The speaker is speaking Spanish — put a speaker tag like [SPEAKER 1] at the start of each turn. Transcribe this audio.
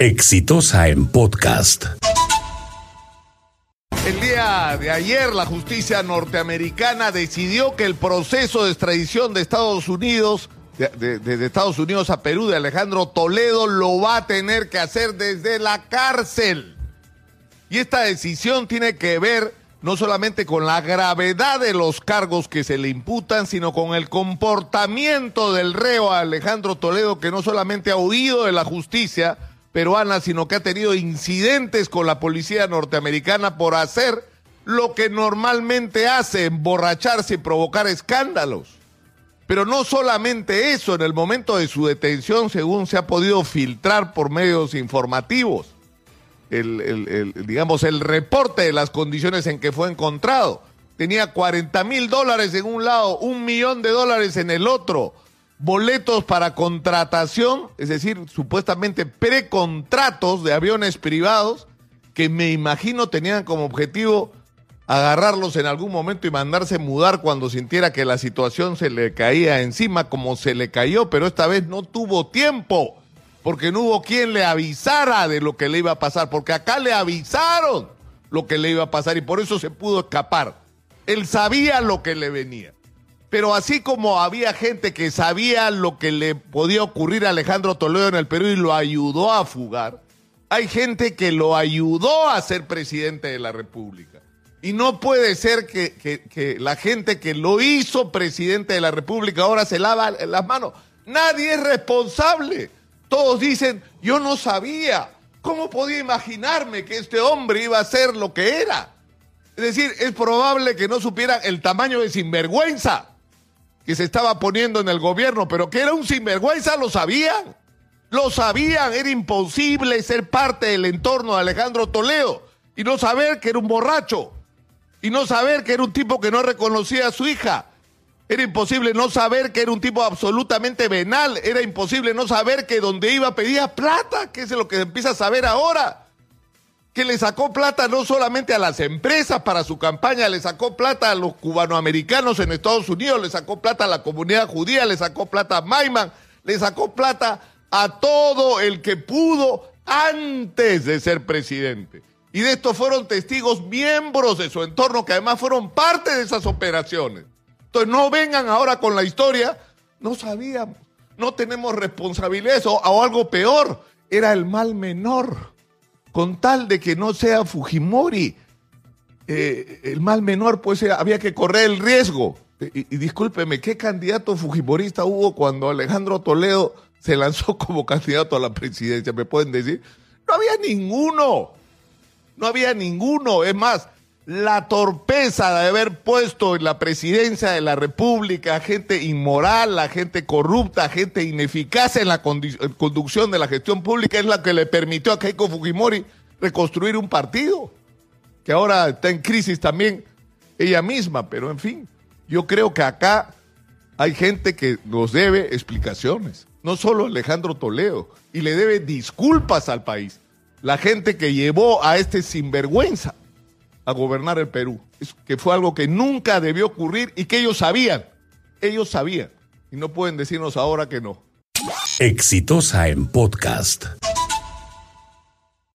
[SPEAKER 1] Exitosa en podcast.
[SPEAKER 2] El día de ayer la justicia norteamericana decidió que el proceso de extradición de Estados Unidos, de, Estados Unidos a Perú de Alejandro Toledo lo va a tener que hacer desde la cárcel. Y esta decisión tiene que ver no solamente con la gravedad de los cargos que se le imputan, sino con el comportamiento del reo Alejandro Toledo, que no solamente ha huido de la justicia peruana, sino que ha tenido incidentes con la policía norteamericana por hacer lo que normalmente hace, emborracharse y provocar escándalos. Pero no solamente eso, en el momento de su detención, según se ha podido filtrar por medios informativos, el, digamos, el reporte de las condiciones en que fue encontrado. Tenía 40 mil dólares en un lado, un millón de dólares en el otro, boletos para contratación, es decir, supuestamente precontratos de aviones privados que me imagino tenían como objetivo agarrarlos en algún momento y mandarse mudar cuando sintiera que la situación se le caía encima como se le cayó, pero esta vez no tuvo tiempo, porque no hubo quien le avisara de lo que le iba a pasar, porque acá le avisaron lo que le iba a pasar y por eso se pudo escapar. Él sabía lo que le venía. Pero así como había gente que sabía lo que le podía ocurrir a Alejandro Toledo en el Perú y lo ayudó a fugar, hay gente que lo ayudó a ser presidente de la República. Y no puede ser que, que- la gente que lo hizo presidente de la República ahora se lava las manos. Nadie es responsable. Todos dicen, yo no sabía. ¿Cómo podía imaginarme que este hombre iba a ser lo que era? Es decir, es probable que no supieran el tamaño de sinvergüenza que se estaba poniendo en el gobierno, pero que era un sinvergüenza, lo sabían. Lo sabían, era imposible ser parte del entorno de Alejandro Toledo y no saber que era un borracho y no saber que era un tipo que no reconocía a su hija. Era imposible no saber que era un tipo absolutamente venal. Era imposible no saber que donde iba pedía plata, que es lo que se empieza a saber ahora. Que le sacó plata no solamente a las empresas para su campaña, le sacó plata a los cubanoamericanos en Estados Unidos, le sacó plata a la comunidad judía, le sacó plata a Maiman, le sacó plata a todo el que pudo antes de ser presidente. Y de esto fueron testigos miembros de su entorno que además fueron parte de esas operaciones. Entonces no vengan ahora con la historia, no sabíamos, no tenemos responsabilidades o, o algo peor, era el mal menor. Con tal de que no sea Fujimori, eh, el mal menor, pues era- había que correr el riesgo. Y, y discúlpeme, ¿qué candidato fujimorista hubo cuando Alejandro Toledo se lanzó como candidato a la presidencia? ¿Me pueden decir? No había ninguno. No había ninguno. Es más, la torpeza de haber puesto en la presidencia de la República a gente inmoral, a gente corrupta, a gente ineficaz en la conducción de la gestión pública es la que le permitió a Keiko Fujimori reconstruir un partido, que ahora está en crisis también ella misma. Pero en fin, yo creo que acá hay gente que nos debe explicaciones, no solo Alejandro Toledo, y le debe disculpas al país. La gente que llevó a este sinvergüenza a gobernar el Perú, que fue algo que nunca debió ocurrir y que ellos sabían, ellos sabían, y no pueden decirnos ahora que no.
[SPEAKER 1] Exitosa en podcast.